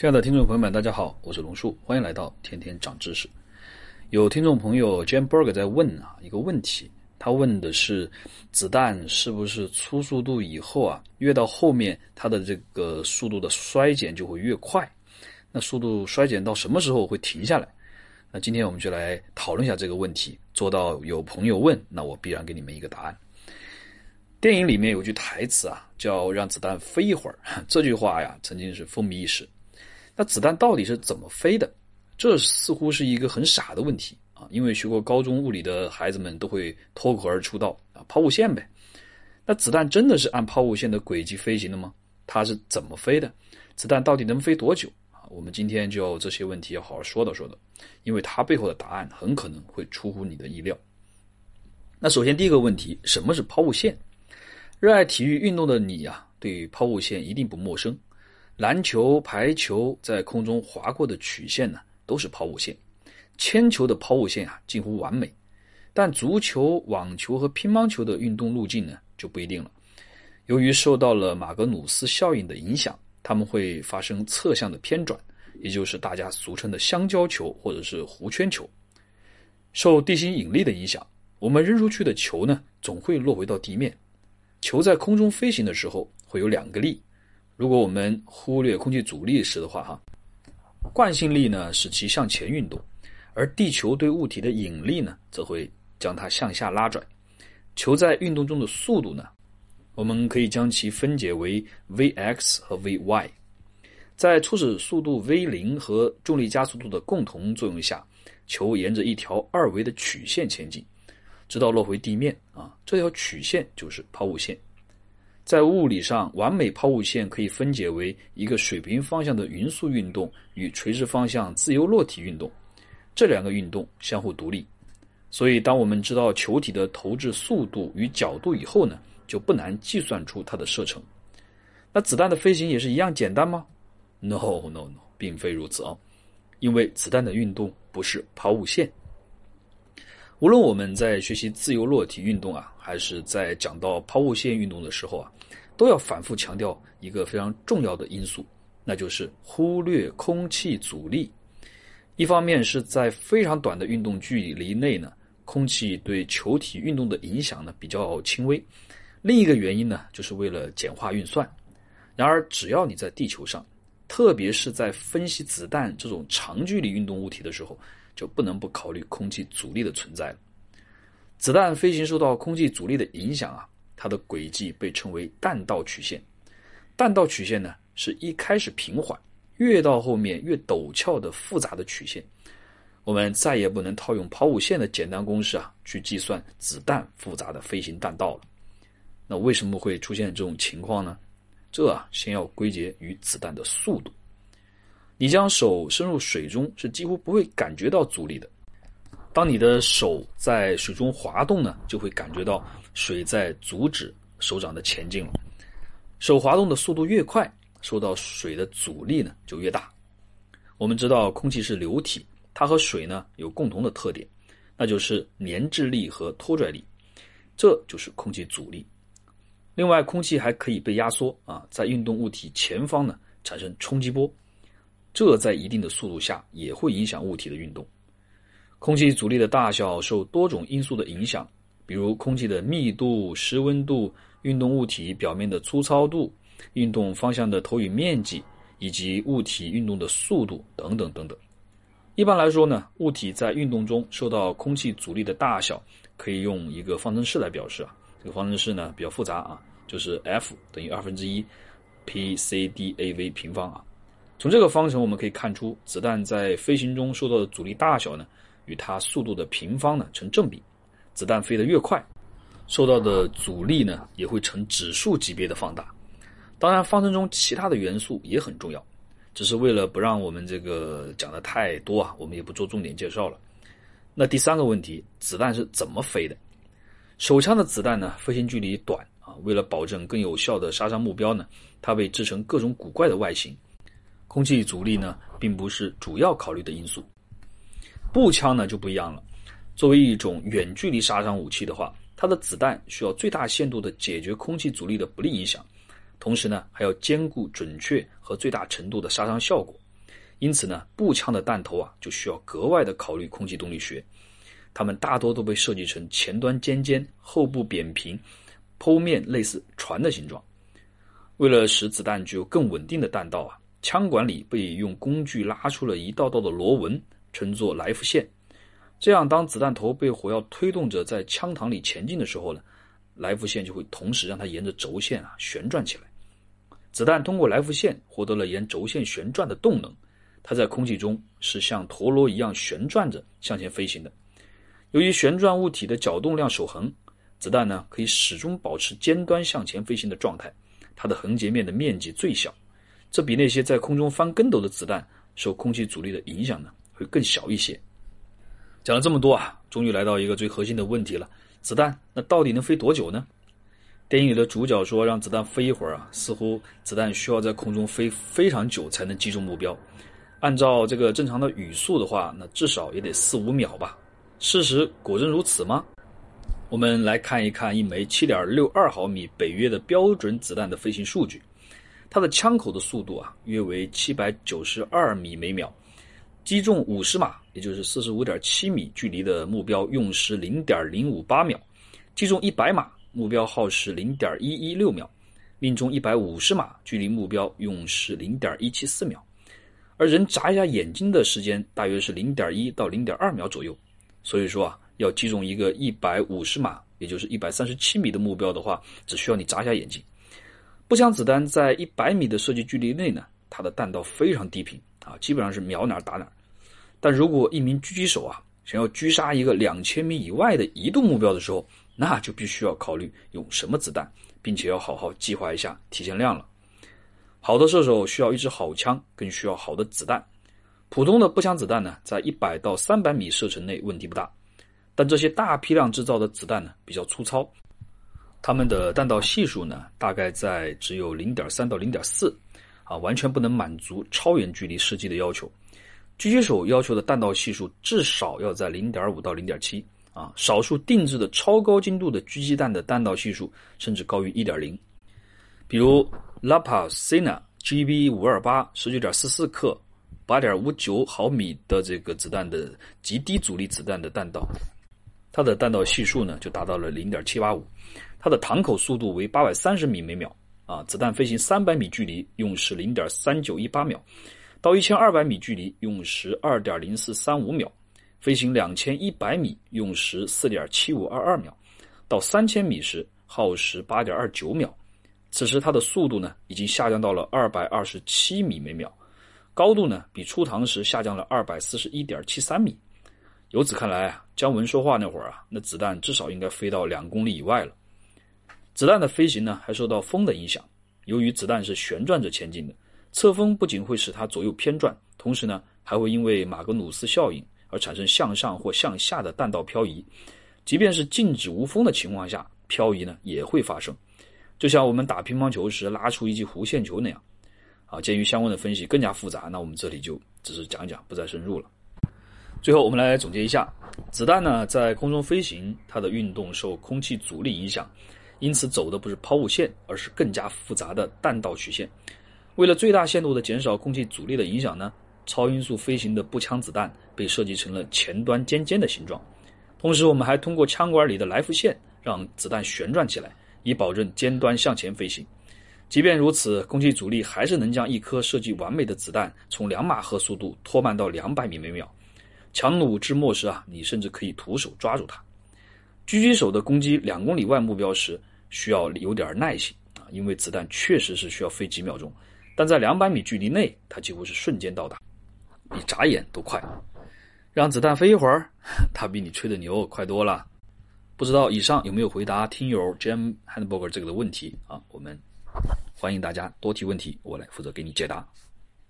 亲爱的听众朋友们，大家好，我是龙叔，欢迎来到天天长知识。有听众朋友 Jam Berg 在问啊一个问题，他问的是子弹是不是初速度以后啊，越到后面它的这个速度的衰减就会越快？那速度衰减到什么时候会停下来？那今天我们就来讨论一下这个问题。做到有朋友问，那我必然给你们一个答案。电影里面有句台词啊，叫“让子弹飞一会儿”，这句话呀曾经是风靡一时。那子弹到底是怎么飞的？这似乎是一个很傻的问题啊！因为学过高中物理的孩子们都会脱口而出道啊，抛物线呗。那子弹真的是按抛物线的轨迹飞行的吗？它是怎么飞的？子弹到底能飞多久啊？我们今天就这些问题要好好说道说道，因为它背后的答案很可能会出乎你的意料。那首先第一个问题，什么是抛物线？热爱体育运动的你呀，对抛物线一定不陌生。篮球、排球在空中划过的曲线呢，都是抛物线。铅球的抛物线啊，近乎完美。但足球、网球和乒乓球的运动路径呢，就不一定了。由于受到了马格努斯效应的影响，它们会发生侧向的偏转，也就是大家俗称的香蕉球或者是弧圈球。受地心引力的影响，我们扔出去的球呢，总会落回到地面。球在空中飞行的时候，会有两个力。如果我们忽略空气阻力时的话，哈，惯性力呢使其向前运动，而地球对物体的引力呢则会将它向下拉拽。球在运动中的速度呢，我们可以将其分解为 v_x 和 v_y。在初始速度 v 零和重力加速度的共同作用下，球沿着一条二维的曲线前进，直到落回地面啊，这条曲线就是抛物线。在物理上，完美抛物线可以分解为一个水平方向的匀速运动与垂直方向自由落体运动，这两个运动相互独立。所以，当我们知道球体的投掷速度与角度以后呢，就不难计算出它的射程。那子弹的飞行也是一样简单吗？No，No，No，并非如此哦，因为子弹的运动不是抛物线。无论我们在学习自由落体运动啊，还是在讲到抛物线运动的时候啊，都要反复强调一个非常重要的因素，那就是忽略空气阻力。一方面是在非常短的运动距离内呢，空气对球体运动的影响呢比较轻微；另一个原因呢，就是为了简化运算。然而，只要你在地球上，特别是在分析子弹这种长距离运动物体的时候，就不能不考虑空气阻力的存在了。子弹飞行受到空气阻力的影响啊，它的轨迹被称为弹道曲线。弹道曲线呢，是一开始平缓，越到后面越陡峭的复杂的曲线。我们再也不能套用抛物线的简单公式啊，去计算子弹复杂的飞行弹道了。那为什么会出现这种情况呢？这啊，先要归结于子弹的速度。你将手伸入水中，是几乎不会感觉到阻力的。当你的手在水中滑动呢，就会感觉到水在阻止手掌的前进了。手滑动的速度越快，受到水的阻力呢就越大。我们知道空气是流体，它和水呢有共同的特点，那就是粘滞力和拖拽力，这就是空气阻力。另外，空气还可以被压缩啊，在运动物体前方呢产生冲击波。这在一定的速度下也会影响物体的运动。空气阻力的大小受多种因素的影响，比如空气的密度、湿温度、运动物体表面的粗糙度、运动方向的投影面积以及物体运动的速度等等等等。一般来说呢，物体在运动中受到空气阻力的大小可以用一个方程式来表示啊。这个方程式呢比较复杂啊，就是 F 等于二分之一 p c d a v 平方啊。从这个方程我们可以看出，子弹在飞行中受到的阻力大小呢，与它速度的平方呢成正比。子弹飞得越快，受到的阻力呢也会呈指数级别的放大。当然，方程中其他的元素也很重要，只是为了不让我们这个讲的太多啊，我们也不做重点介绍了。那第三个问题，子弹是怎么飞的？手枪的子弹呢，飞行距离短啊，为了保证更有效的杀伤目标呢，它被制成各种古怪的外形。空气阻力呢，并不是主要考虑的因素。步枪呢就不一样了，作为一种远距离杀伤武器的话，它的子弹需要最大限度的解决空气阻力的不利影响，同时呢还要兼顾准确和最大程度的杀伤效果。因此呢，步枪的弹头啊就需要格外的考虑空气动力学。它们大多都被设计成前端尖尖、后部扁平、剖面类似船的形状。为了使子弹具有更稳定的弹道啊，枪管里被用工具拉出了一道道的螺纹，称作来福线。这样，当子弹头被火药推动着在枪膛里前进的时候呢，来福线就会同时让它沿着轴线啊旋转起来。子弹通过来福线获得了沿轴线旋转的动能，它在空气中是像陀螺一样旋转着向前飞行的。由于旋转物体的角动量守恒，子弹呢可以始终保持尖端向前飞行的状态，它的横截面的面积最小，这比那些在空中翻跟斗的子弹受空气阻力的影响呢会更小一些。讲了这么多啊，终于来到一个最核心的问题了：子弹那到底能飞多久呢？电影里的主角说让子弹飞一会儿啊，似乎子弹需要在空中飞非常久才能击中目标。按照这个正常的语速的话，那至少也得四五秒吧。事实果真如此吗？我们来看一看一枚7.62毫米北约的标准子弹的飞行数据。它的枪口的速度啊，约为792米每秒，击中50码，也就是45.7米距离的目标用时0.058秒，击中100码，目标耗时0.116秒，命中150码，距离目标用时0.174秒，而人眨一下眼睛的时间大约是0.1到0.2秒左右。所以说啊，要击中一个一百五十码，也就是一百三十七米的目标的话，只需要你眨一下眼睛。步枪子弹在一百米的射击距离内呢，它的弹道非常低平啊，基本上是瞄哪儿打哪儿。但如果一名狙击手啊，想要狙杀一个两千米以外的移动目标的时候，那就必须要考虑用什么子弹，并且要好好计划一下提前量了。好的射手需要一支好枪，更需要好的子弹。普通的步枪子弹呢，在一百到三百米射程内问题不大，但这些大批量制造的子弹呢比较粗糙，它们的弹道系数呢大概在只有零点三到零点四，啊，完全不能满足超远距离射击的要求。狙击手要求的弹道系数至少要在零点五到零点七，啊，少数定制的超高精度的狙击弹的弹道系数甚至高于一点零，比如 Lapa Sina GB 五二八十九点四四克。八点五九毫米的这个子弹的极低阻力子弹的弹道，它的弹道系数呢就达到了零点七八五，它的膛口速度为八百三十米每秒啊，子弹飞行三百米距离用时零点三九一八秒，到一千二百米距离用时二点零四三五秒，飞行两千一百米用时四点七五二二秒，到三千米时耗时八点二九秒，此时它的速度呢已经下降到了二百二十七米每秒。高度呢，比出膛时下降了二百四十一点七三米。由此看来啊，姜文说话那会儿啊，那子弹至少应该飞到两公里以外了。子弹的飞行呢，还受到风的影响。由于子弹是旋转着前进的，侧风不仅会使它左右偏转，同时呢，还会因为马格努斯效应而产生向上或向下的弹道漂移。即便是静止无风的情况下，漂移呢也会发生，就像我们打乒乓球时拉出一记弧线球那样。啊，鉴于相关的分析更加复杂，那我们这里就只是讲讲，不再深入了。最后，我们来总结一下：子弹呢，在空中飞行，它的运动受空气阻力影响，因此走的不是抛物线，而是更加复杂的弹道曲线。为了最大限度的减少空气阻力的影响呢，超音速飞行的步枪子弹被设计成了前端尖尖的形状。同时，我们还通过枪管里的来福线让子弹旋转起来，以保证尖端向前飞行。即便如此，空气阻力还是能将一颗设计完美的子弹从两马赫速度拖慢到两百米每秒。强弩之末时啊，你甚至可以徒手抓住它。狙击手的攻击两公里外目标时需要有点耐心啊，因为子弹确实是需要飞几秒钟。但在两百米距离内，它几乎是瞬间到达，比眨眼都快。让子弹飞一会儿，它比你吹的牛快多了。不知道以上有没有回答听友 Jam Handburger 这个的问题啊？我们。欢迎大家多提问题，我来负责给你解答。